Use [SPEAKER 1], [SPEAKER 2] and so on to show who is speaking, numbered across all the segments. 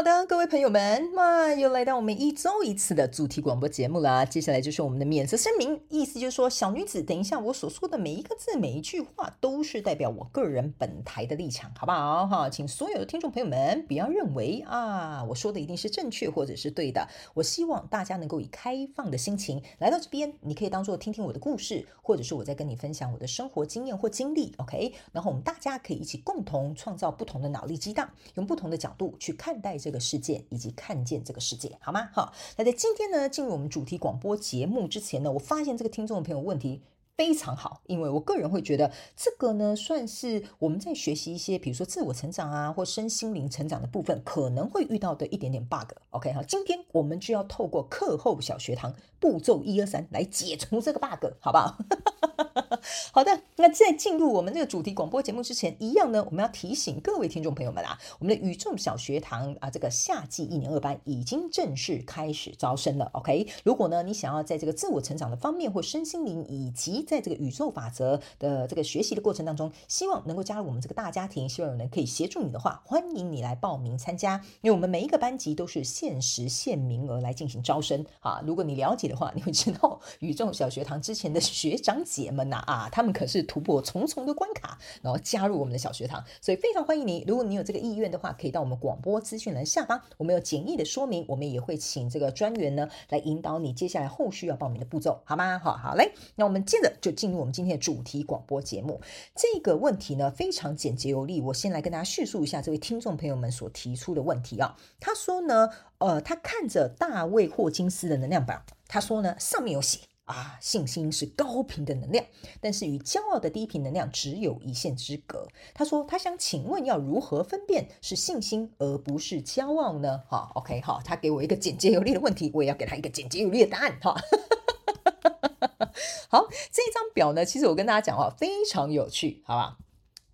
[SPEAKER 1] 好的，各位朋友们，那又来到我们一周一次的主题广播节目了。接下来就是我们的免责声明，意思就是说，小女子，等一下我所说的每一个字、每一句话，都是代表我个人本台的立场，好不好？哈，请所有的听众朋友们不要认为啊，我说的一定是正确或者是对的。我希望大家能够以开放的心情来到这边，你可以当做听听我的故事，或者是我在跟你分享我的生活经验或经历，OK？然后我们大家可以一起共同创造不同的脑力激荡，用不同的角度去看待这。这个世界以及看见这个世界，好吗？好，那在今天呢，进入我们主题广播节目之前呢，我发现这个听众的朋友问题非常好，因为我个人会觉得这个呢，算是我们在学习一些，比如说自我成长啊，或身心灵成长的部分，可能会遇到的一点点 bug。OK，好，今天我们就要透过课后小学堂步骤一二三来解除这个 bug，好不好？好的，那在进入我们这个主题广播节目之前，一样呢，我们要提醒各位听众朋友们啊，我们的宇宙小学堂啊，这个夏季一年二班已经正式开始招生了。OK，如果呢，你想要在这个自我成长的方面，或身心灵，以及在这个宇宙法则的这个学习的过程当中，希望能够加入我们这个大家庭，希望有人可以协助你的话，欢迎你来报名参加。因为我们每一个班级都是限时限名额来进行招生啊。如果你了解的话，你会知道 宇宙小学堂之前的学长姐们呐啊。啊，他们可是突破重重的关卡，然后加入我们的小学堂，所以非常欢迎你。如果你有这个意愿的话，可以到我们广播资讯栏下方，我们有简易的说明，我们也会请这个专员呢来引导你接下来后续要报名的步骤，好吗？好，好嘞。那我们接着就进入我们今天的主题广播节目。这个问题呢非常简洁有力，我先来跟大家叙述一下这位听众朋友们所提出的问题啊。他说呢，呃，他看着大卫霍金斯的能量表，他说呢，上面有写。啊，信心是高频的能量，但是与骄傲的低频能量只有一线之隔。他说，他想请问要如何分辨是信心而不是骄傲呢？哈，OK，好，他给我一个简洁有力的问题，我也要给他一个简洁有力的答案。哈，好，这张表呢，其实我跟大家讲话非常有趣，好吧？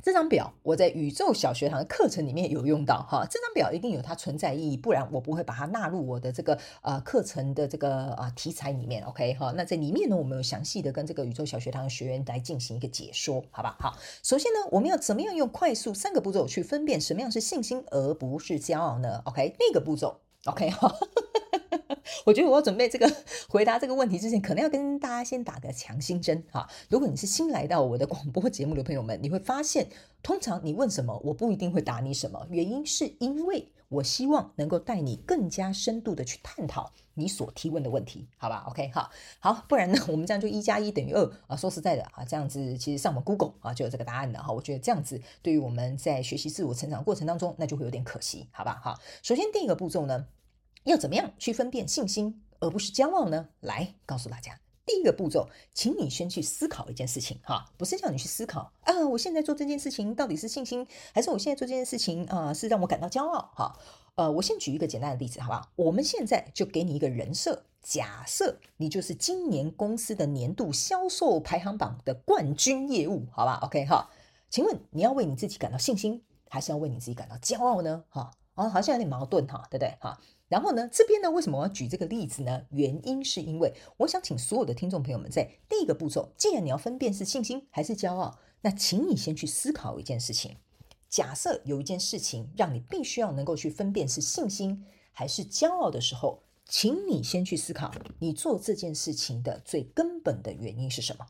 [SPEAKER 1] 这张表我在宇宙小学堂的课程里面有用到哈，这张表一定有它存在意义，不然我不会把它纳入我的这个呃课程的这个啊题材里面。OK 哈，那在里面呢，我们有详细的跟这个宇宙小学堂的学员来进行一个解说，好吧？好，首先呢，我们要怎么样用快速三个步骤去分辨什么样是信心而不是骄傲呢？OK，那个步骤，OK 哈。我觉得我要准备这个回答这个问题之前，可能要跟大家先打个强心针哈。如果你是新来到我的广播节目的朋友们，你会发现，通常你问什么，我不一定会答你什么。原因是因为我希望能够带你更加深度的去探讨你所提问的问题，好吧？OK，好，好，不然呢，我们这样就一加一等于二啊。说实在的啊，这样子其实上网 Google 啊就有这个答案的哈。我觉得这样子对于我们在学习自我成长过程当中，那就会有点可惜，好吧？好，首先第一个步骤呢。要怎么样去分辨信心而不是骄傲呢？来告诉大家，第一个步骤，请你先去思考一件事情哈，不是叫你去思考啊，我现在做这件事情到底是信心，还是我现在做这件事情啊是让我感到骄傲？哈，呃，我先举一个简单的例子，好不好？我们现在就给你一个人设，假设你就是今年公司的年度销售排行榜的冠军业务，好吧？OK 哈，请问你要为你自己感到信心，还是要为你自己感到骄傲呢？哈，哦，好像有点矛盾哈，对不对？哈。然后呢，这边呢，为什么我要举这个例子呢？原因是因为我想请所有的听众朋友们，在第一个步骤，既然你要分辨是信心还是骄傲，那请你先去思考一件事情。假设有一件事情让你必须要能够去分辨是信心还是骄傲的时候，请你先去思考，你做这件事情的最根本的原因是什么？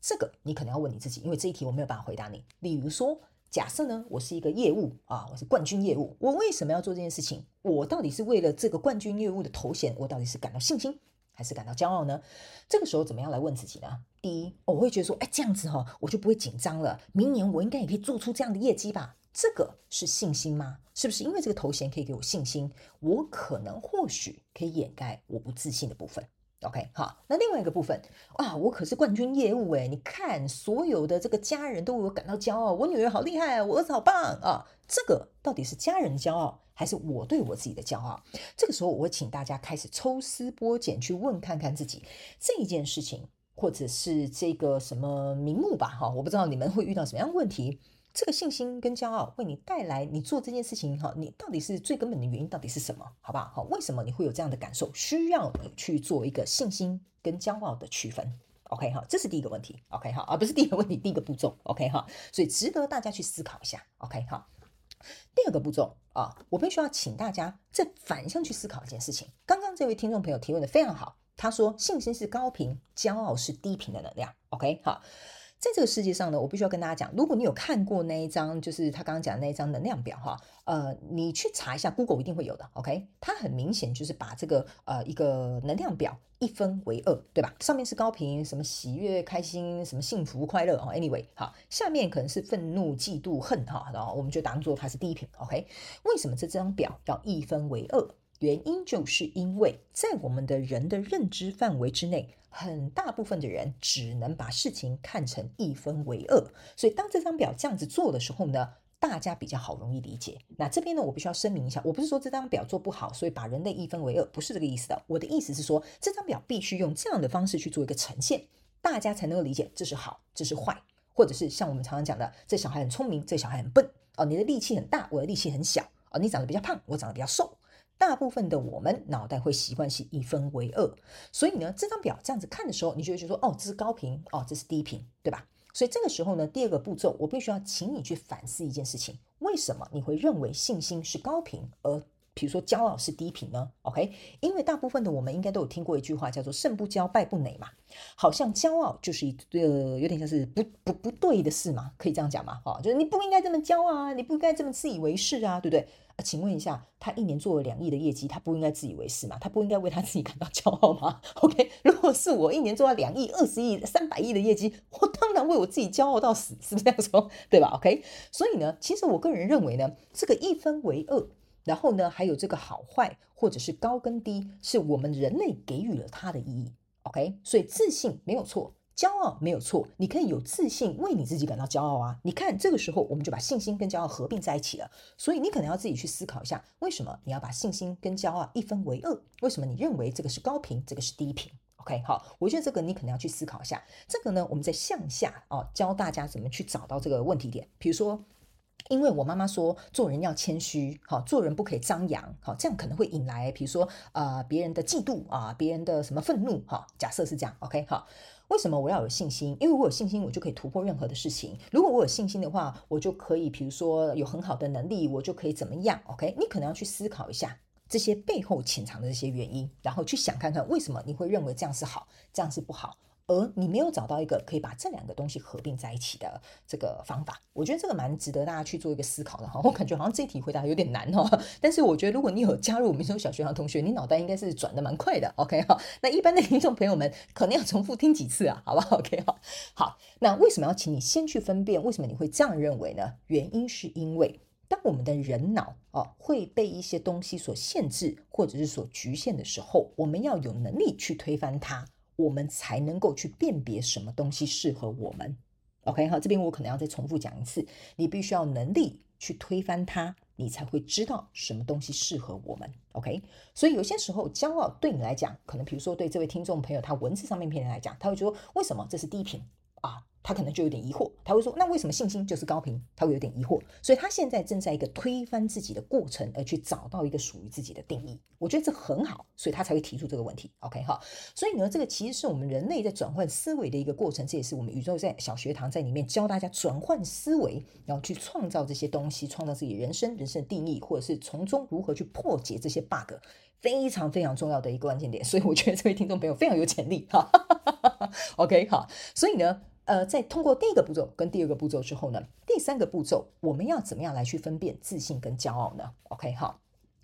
[SPEAKER 1] 这个你可能要问你自己，因为这一题我没有办法回答你。例如说。假设呢，我是一个业务啊，我是冠军业务，我为什么要做这件事情？我到底是为了这个冠军业务的头衔，我到底是感到信心还是感到骄傲呢？这个时候怎么样来问自己呢？第一，我会觉得说，哎，这样子哈、哦，我就不会紧张了。明年我应该也可以做出这样的业绩吧？这个是信心吗？是不是因为这个头衔可以给我信心？我可能或许可以掩盖我不自信的部分。OK，好，那另外一个部分啊，我可是冠军业务诶，你看所有的这个家人都为我感到骄傲，我女儿好厉害，我儿子好棒啊，这个到底是家人骄傲，还是我对我自己的骄傲？这个时候我会请大家开始抽丝剥茧去问看看自己这一件事情，或者是这个什么名目吧，哈，我不知道你们会遇到什么样的问题。这个信心跟骄傲为你带来，你做这件事情哈，你到底是最根本的原因到底是什么？好不好？好，为什么你会有这样的感受？需要你去做一个信心跟骄傲的区分。OK 哈，这是第一个问题。OK 哈，而不是第一个问题，第一个步骤。OK 哈，所以值得大家去思考一下。OK 哈，第二个步骤啊，我必须要请大家再反向去思考一件事情。刚刚这位听众朋友提问的非常好，他说信心是高频，骄傲是低频的能量。OK 哈。在这个世界上呢，我必须要跟大家讲，如果你有看过那一张，就是他刚刚讲的那一张能量表哈，呃，你去查一下，Google 一定会有的，OK？它很明显就是把这个呃一个能量表一分为二，对吧？上面是高频，什么喜悦、开心，什么幸福、快乐哦，Anyway，好，下面可能是愤怒、嫉妒、恨哈，然后我们就当做它是低频，OK？为什么这张表要一分为二？原因就是因为在我们的人的认知范围之内，很大部分的人只能把事情看成一分为二。所以当这张表这样子做的时候呢，大家比较好容易理解。那这边呢，我必须要声明一下，我不是说这张表做不好，所以把人类一分为二，不是这个意思的。我的意思是说，这张表必须用这样的方式去做一个呈现，大家才能够理解这是好，这是坏，或者是像我们常常讲的，这小孩很聪明，这小孩很笨哦，你的力气很大，我的力气很小哦，你长得比较胖，我长得比较瘦。大部分的我们脑袋会习惯性一分为二，所以呢，这张表这样子看的时候，你就会觉得说，哦，这是高频，哦，这是低频，对吧？所以这个时候呢，第二个步骤，我必须要请你去反思一件事情：为什么你会认为信心是高频，而比如说骄傲是低频呢？OK，因为大部分的我们应该都有听过一句话，叫做“胜不骄，败不馁”嘛，好像骄傲就是一个有点像是不不不对的事嘛，可以这样讲吗？哦，就是你不应该这么骄傲啊，你不应该这么自以为是啊，对不对？啊，请问一下，他一年做了两亿的业绩，他不应该自以为是吗？他不应该为他自己感到骄傲吗？OK，如果是我一年做了两亿、二十亿、三百亿的业绩，我当然为我自己骄傲到死，是不是这样说？对吧？OK，所以呢，其实我个人认为呢，这个一分为二，然后呢，还有这个好坏或者是高跟低，是我们人类给予了它的意义。OK，所以自信没有错。骄傲没有错，你可以有自信，为你自己感到骄傲啊！你看，这个时候我们就把信心跟骄傲合并在一起了。所以你可能要自己去思考一下，为什么你要把信心跟骄傲一分为二？为什么你认为这个是高频，这个是低频？OK，好，我觉得这个你可能要去思考一下。这个呢，我们在向下哦，教大家怎么去找到这个问题点。比如说，因为我妈妈说做人要谦虚，好，做人不可以张扬，好，这样可能会引来，比如说啊、呃，别人的嫉妒啊，别人的什么愤怒，哈，假设是这样，OK，好。为什么我要有信心？因为我有信心，我就可以突破任何的事情。如果我有信心的话，我就可以，比如说有很好的能力，我就可以怎么样？OK，你可能要去思考一下这些背后潜藏的这些原因，然后去想看看为什么你会认为这样是好，这样是不好。而你没有找到一个可以把这两个东西合并在一起的这个方法，我觉得这个蛮值得大家去做一个思考的哈。我感觉好像这一题回答有点难哈，但是我觉得如果你有加入我们这种小学堂同学，你脑袋应该是转的蛮快的。OK 哈，那一般的听众朋友们可能要重复听几次啊，好不好？OK 哈，好，那为什么要请你先去分辨？为什么你会这样认为呢？原因是因为当我们的人脑哦会被一些东西所限制或者是所局限的时候，我们要有能力去推翻它。我们才能够去辨别什么东西适合我们。OK，好，这边我可能要再重复讲一次，你必须要能力去推翻它，你才会知道什么东西适合我们。OK，所以有些时候骄傲对你来讲，可能比如说对这位听众朋友，他文字上面偏来讲，他会觉得为什么这是低频啊？他可能就有点疑惑，他会说：“那为什么信心就是高频？”他会有点疑惑，所以他现在正在一个推翻自己的过程，而去找到一个属于自己的定义。我觉得这很好，所以他才会提出这个问题。OK 哈，所以呢，这个其实是我们人类在转换思维的一个过程，这也是我们宇宙在小学堂在里面教大家转换思维，然后去创造这些东西，创造自己人生人生的定义，或者是从中如何去破解这些 bug，非常非常重要的一个关键点。所以我觉得这位听众朋友非常有潜力哈。OK 好，所以呢。呃，在通过第一个步骤跟第二个步骤之后呢，第三个步骤我们要怎么样来去分辨自信跟骄傲呢？OK，好，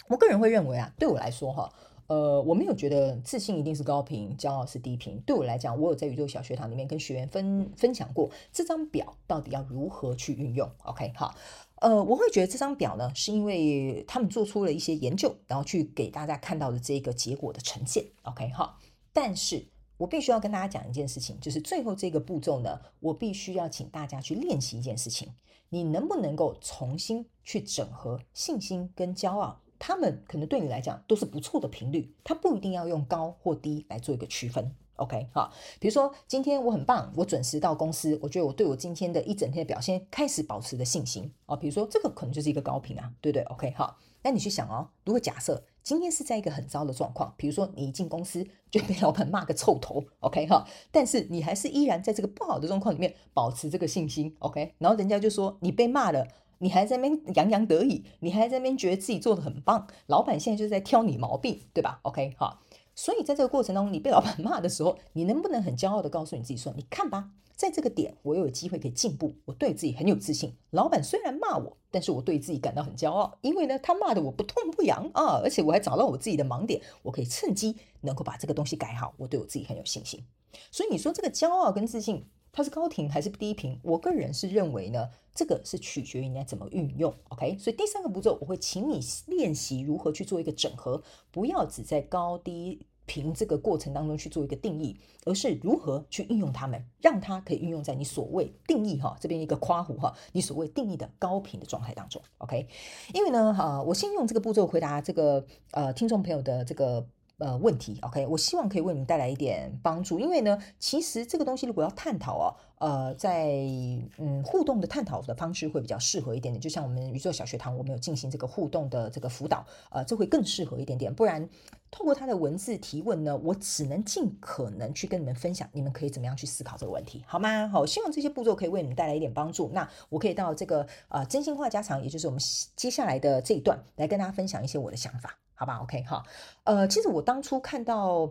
[SPEAKER 1] 我个人会认为啊，对我来说哈，呃，我没有觉得自信一定是高频，骄傲是低频。对我来讲，我有在宇宙小学堂里面跟学员分分享过这张表到底要如何去运用。OK，好，呃，我会觉得这张表呢，是因为他们做出了一些研究，然后去给大家看到的这个结果的呈现。OK，好。但是我必须要跟大家讲一件事情，就是最后这个步骤呢，我必须要请大家去练习一件事情，你能不能够重新去整合信心跟骄傲？他们可能对你来讲都是不错的频率，它不一定要用高或低来做一个区分。OK，好，比如说今天我很棒，我准时到公司，我觉得我对我今天的一整天的表现开始保持的信心哦。比如说这个可能就是一个高频啊，对不对？OK，好，那你去想哦，如果假设今天是在一个很糟的状况，比如说你一进公司 就被老板骂个臭头，OK，哈，但是你还是依然在这个不好的状况里面保持这个信心，OK，然后人家就说你被骂了。你还在那边洋洋得意，你还在那边觉得自己做的很棒，老板现在就是在挑你毛病，对吧？OK，哈，所以在这个过程当中，你被老板骂的时候，你能不能很骄傲地告诉你自己说：“你看吧，在这个点我又有机会可以进步，我对自己很有自信。老板虽然骂我，但是我对自己感到很骄傲，因为呢，他骂得我不痛不痒啊，而且我还找到我自己的盲点，我可以趁机能够把这个东西改好，我对我自己很有信心。所以你说这个骄傲跟自信。”它是高频还是低频？我个人是认为呢，这个是取决于你要怎么运用。OK，所以第三个步骤，我会请你练习如何去做一个整合，不要只在高低频这个过程当中去做一个定义，而是如何去运用它们，让它可以运用在你所谓定义哈这边一个夸弧哈，你所谓定义的高频的状态当中。OK，因为呢，哈，我先用这个步骤回答这个呃听众朋友的这个。呃，问题，OK，我希望可以为你们带来一点帮助，因为呢，其实这个东西如果要探讨哦，呃，在嗯互动的探讨的方式会比较适合一点点，就像我们宇宙小学堂，我们有进行这个互动的这个辅导，呃，这会更适合一点点，不然透过他的文字提问呢，我只能尽可能去跟你们分享，你们可以怎么样去思考这个问题，好吗？好，希望这些步骤可以为你们带来一点帮助。那我可以到这个呃真心话家常，也就是我们接下来的这一段，来跟大家分享一些我的想法。好吧，OK 哈，呃，其实我当初看到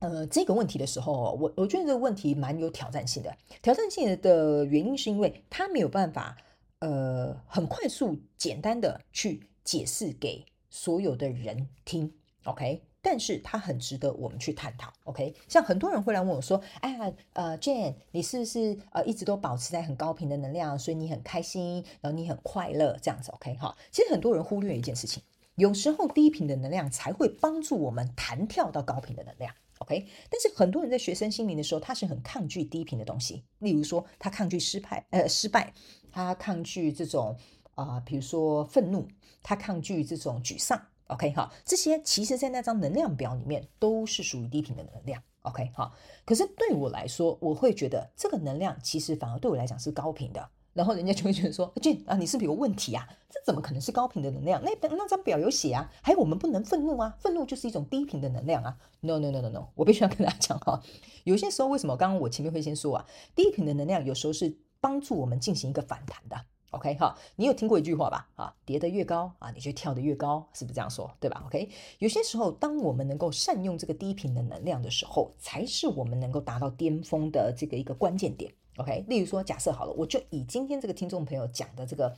[SPEAKER 1] 呃这个问题的时候，我我觉得这个问题蛮有挑战性的。挑战性的原因是因为他没有办法呃很快速简单的去解释给所有的人听，OK，但是他很值得我们去探讨，OK。像很多人会来问我说，哎呀，呃，Jane，你是不是呃一直都保持在很高频的能量，所以你很开心，然后你很快乐这样子，OK 哈。其实很多人忽略一件事情。有时候低频的能量才会帮助我们弹跳到高频的能量，OK？但是很多人在学生心灵的时候，他是很抗拒低频的东西，例如说他抗拒失败，呃，失败，他抗拒这种啊、比如说愤怒，他抗拒这种沮丧，OK？哈，这些其实在那张能量表里面都是属于低频的能量，OK？哈，可是对我来说，我会觉得这个能量其实反而对我来讲是高频的。然后人家就会觉得说，Jhen 啊，你是不是有问题啊？这怎么可能是高频的能量？那那张表有写啊，还有我们不能愤怒啊，愤怒就是一种低频的能量啊。No no no no no，我必须要跟大家讲哈，有些时候为什么刚刚我前面会先说啊，低频的能量有时候是帮助我们进行一个反弹的。OK 哈，你有听过一句话吧？啊，跌得越高啊，你就跳得越高，是不是这样说？对吧？OK，有些时候当我们能够善用这个低频的能量的时候，才是我们能够达到巅峰的这个一个关键点。OK，例如说，假设好了，我就以今天这个听众朋友讲的这个，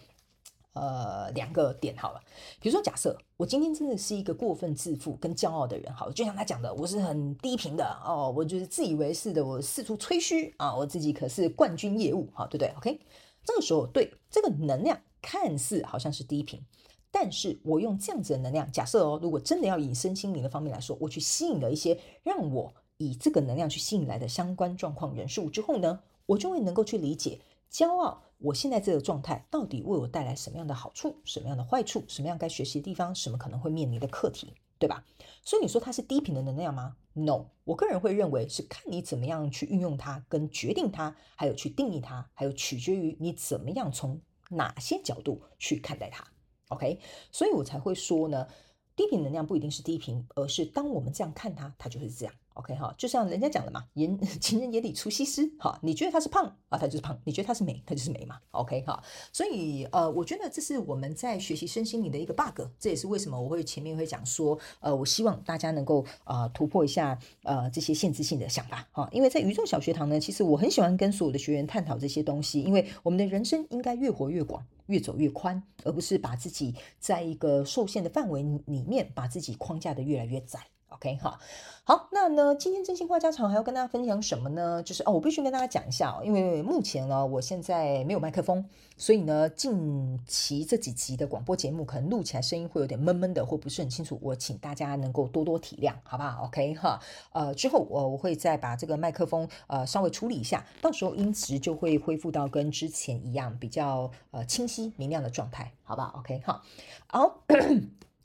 [SPEAKER 1] 呃，两个点好了。比如说，假设我今天真的是一个过分自负跟骄傲的人，好，就像他讲的，我是很低频的哦，我就是自以为是的，我四处吹嘘啊，我自己可是冠军业务，好，对不对？OK，这个时候，对这个能量看似好像是低频，但是我用这样子的能量，假设哦，如果真的要以身心灵的方面来说，我去吸引了一些让我以这个能量去吸引来的相关状况人数之后呢，我就会能够去理解骄傲，我现在这个状态到底为我带来什么样的好处，什么样的坏处，什么样该学习的地方，什么可能会面临的课题，对吧？所以你说它是低频的能量吗？No，我个人会认为是看你怎么样去运用它，跟决定它，还有去定义它，还有取决于你怎么样从哪些角度去看待它。OK，所以我才会说呢，低频能量不一定是低频，而是当我们这样看它，它就是这样。OK 哈，就像人家讲的嘛，眼 情人眼里出西施哈，你觉得他是胖啊，他就是胖；你觉得他是美，他就是美嘛。OK 哈，所以呃，我觉得这是我们在学习身心灵的一个 bug，这也是为什么我会前面会讲说，呃，我希望大家能够啊、呃、突破一下呃这些限制性的想法哈，因为在宇宙小学堂呢，其实我很喜欢跟所有的学员探讨这些东西，因为我们的人生应该越活越广，越走越宽，而不是把自己在一个受限的范围里面把自己框架得越来越窄。OK 哈。好，那呢，今天真心话家常还要跟大家分享什么呢？就是哦，我必须跟大家讲一下哦，因为目前呢，我现在没有麦克风，所以呢，近期这几集的广播节目可能录起来声音会有点闷闷的，或不是很清楚，我请大家能够多多体谅，好不好？OK 哈，呃，之后我我会再把这个麦克风呃稍微处理一下，到时候音质就会恢复到跟之前一样比较呃清晰明亮的状态，好不好？OK 哈，好。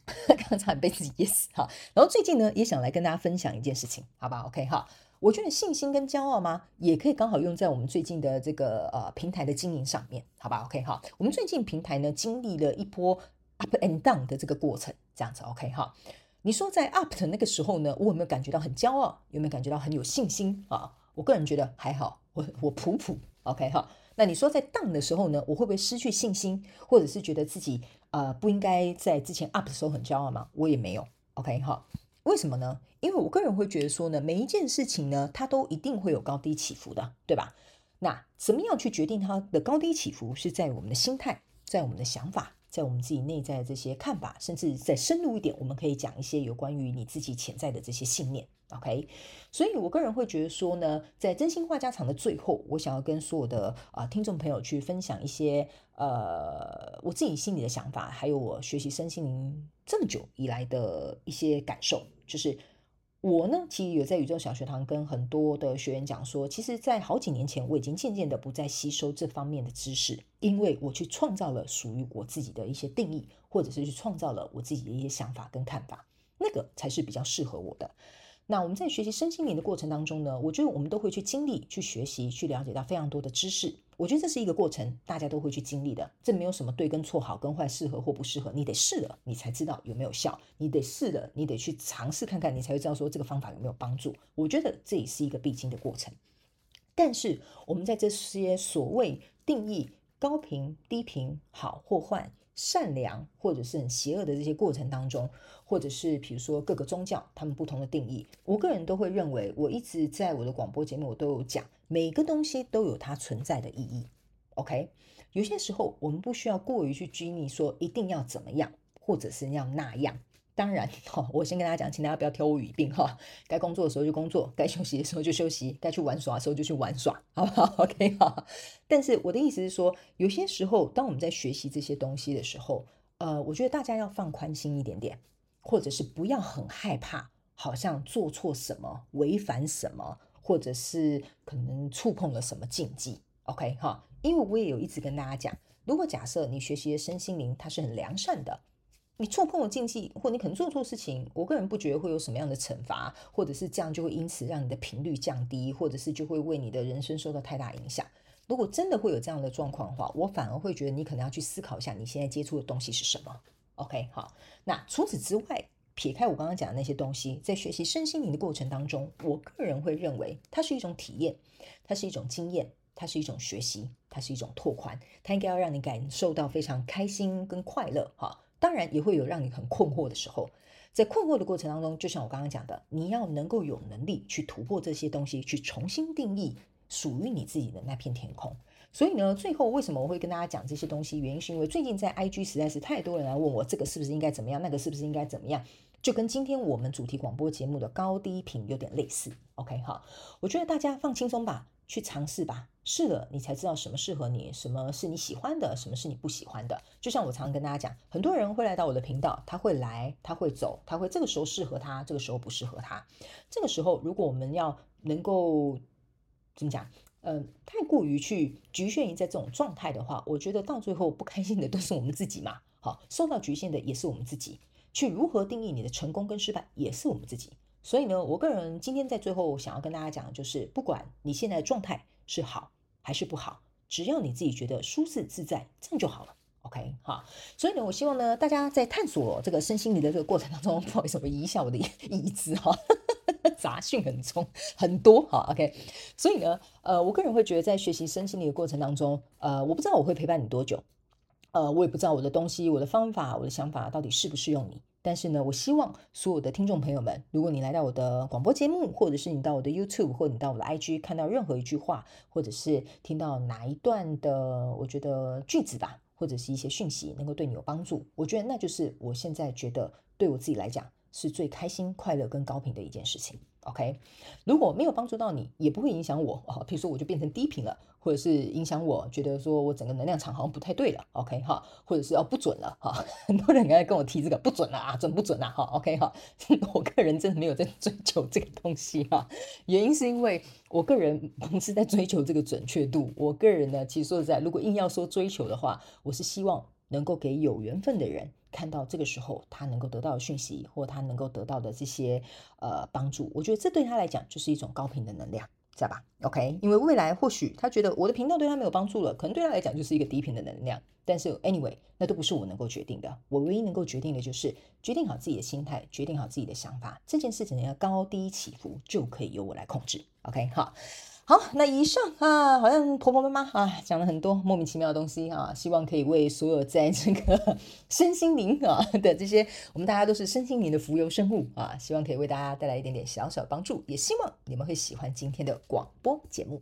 [SPEAKER 1] 刚才被自己噎死哈，然后最近呢，也想来跟大家分享一件事情，好吧？OK 哈，我觉得信心跟骄傲吗，也可以刚好用在我们最近的这个呃平台的经营上面，好吧？OK 哈，我们最近平台呢经历了一波 up and down 的这个过程，这样子 OK 哈。你说在 up 的那个时候呢，我有没有感觉到很骄傲？有没有感觉到很有信心啊？我个人觉得还好，我我普普 OK 哈。那你说在 down 的时候呢，我会不会失去信心，或者是觉得自己？呃，不应该在之前 up 的时候很骄傲吗？我也没有，OK 好。为什么呢？因为我个人会觉得说呢，每一件事情呢，它都一定会有高低起伏的，对吧？那怎么样去决定它的高低起伏，是在我们的心态，在我们的想法。在我们自己内在的这些看法，甚至再深入一点，我们可以讲一些有关于你自己潜在的这些信念。OK，所以我个人会觉得说呢，在真心话家常的最后，我想要跟所有的啊、听众朋友去分享一些呃我自己心里的想法，还有我学习身心灵这么久以来的一些感受，就是。我呢，其实有在宇宙小学堂跟很多的学员讲说，其实，在好几年前，我已经渐渐的不再吸收这方面的知识，因为我去创造了属于我自己的一些定义，或者是去创造了我自己的一些想法跟看法，那个才是比较适合我的。那我们在学习身心灵的过程当中呢，我觉得我们都会去经历、去学习、去了解到非常多的知识。我觉得这是一个过程，大家都会去经历的。这没有什么对跟错、好跟坏、适合或不适合，你得试了，你才知道有没有效。你得试了，你得去尝试看看，你才会知道说这个方法有没有帮助。我觉得这也是一个必经的过程。但是我们在这些所谓定义高频、低频、好或坏。善良或者是很邪恶的这些过程当中，或者是比如说各个宗教他们不同的定义，我个人都会认为，我一直在我的广播节目我都有讲，每个东西都有它存在的意义。OK，有些时候我们不需要过于去拘泥说一定要怎么样，或者是要那样。当然，哈，我先跟大家讲，请大家不要挑我语病哈。该工作的时候就工作，该休息的时候就休息，该去玩耍的时候就去玩耍，好不好？OK 哈。但是我的意思是说，有些时候，当我们在学习这些东西的时候，呃，我觉得大家要放宽心一点点，或者是不要很害怕，好像做错什么、违反什么，或者是可能触碰了什么禁忌。OK 哈，因为我也有一直跟大家讲，如果假设你学习的身心灵它是很良善的。你触碰了禁忌，或你可能做错事情，我个人不觉得会有什么样的惩罚，或者是这样就会因此让你的频率降低，或者是就会为你的人生受到太大影响。如果真的会有这样的状况的话，我反而会觉得你可能要去思考一下你现在接触的东西是什么。OK，好，那除此之外，撇开我刚刚讲的那些东西，在学习身心灵的过程当中，我个人会认为它是一种体验，它是一种经验，它是一种学习，它是一种拓宽，它应该要让你感受到非常开心跟快乐，哈。当然也会有让你很困惑的时候，在困惑的过程当中，就像我刚刚讲的，你要能够有能力去突破这些东西，去重新定义属于你自己的那片天空。所以呢，最后为什么我会跟大家讲这些东西？原因是因为最近在 IG 实在是太多人来问我，这个是不是应该怎么样，那个是不是应该怎么样，就跟今天我们主题广播节目的高低频有点类似。OK，好，我觉得大家放轻松吧。去尝试吧，试了你才知道什么适合你，什么是你喜欢的，什么是你不喜欢的。就像我常常跟大家讲，很多人会来到我的频道，他会来，他会走，他会这个时候适合他，这个时候不适合他。这个时候，如果我们要能够怎么讲，嗯、太过于去局限于在这种状态的话，我觉得到最后不开心的都是我们自己嘛。好，受到局限的也是我们自己。去如何定义你的成功跟失败，也是我们自己。所以呢，我个人今天在最后想要跟大家讲的就是，不管你现在的状态是好还是不好，只要你自己觉得舒适自在，这样就好了。OK 哈。所以呢，我希望呢，大家在探索这个身心灵的这个过程当中，不好意思，我移一下我的 椅子哈，杂讯很重很多哈。OK，所以呢，呃，我个人会觉得在学习身心灵的过程当中，呃，我不知道我会陪伴你多久，呃，我也不知道我的东西、我的方法、我的想法到底适不适用你。但是呢，我希望所有的听众朋友们，如果你来到我的广播节目，或者是你到我的 YouTube，或者你到我的 IG 看到任何一句话，或者是听到哪一段的，我觉得句子吧，或者是一些讯息，能够对你有帮助，我觉得那就是我现在觉得对我自己来讲是最开心、快乐跟高频的一件事情。OK，如果没有帮助到你，也不会影响我啊。比如说，我就变成低频了，或者是影响我觉得说我整个能量场好像不太对了。OK 哈，或者是要不准了哈。很多人刚才跟我提这个不准了啊，准不准啊？哈，OK 哈，我个人真的没有在追求这个东西哈。原因是因为我个人不是在追求这个准确度。我个人呢，其实说实在，如果硬要说追求的话，我是希望能够给有缘分的人。看到这个时候，他能够得到的讯息，或他能够得到的这些呃帮助，我觉得这对他来讲就是一种高频的能量，知道吧？OK，因为未来或许他觉得我的频道对他没有帮助了，可能对他来讲就是一个低频的能量。但是 anyway，那都不是我能够决定的。我唯一能够决定的就是决定好自己的心态，决定好自己的想法。这件事情要高低起伏，就可以由我来控制。OK，好。好，那以上啊，好像婆婆妈妈啊讲了很多莫名其妙的东西啊，希望可以为所有在这个身心灵啊的这些，我们大家都是身心灵的浮游生物啊，希望可以为大家带来一点点小小的帮助，也希望你们会喜欢今天的广播节目。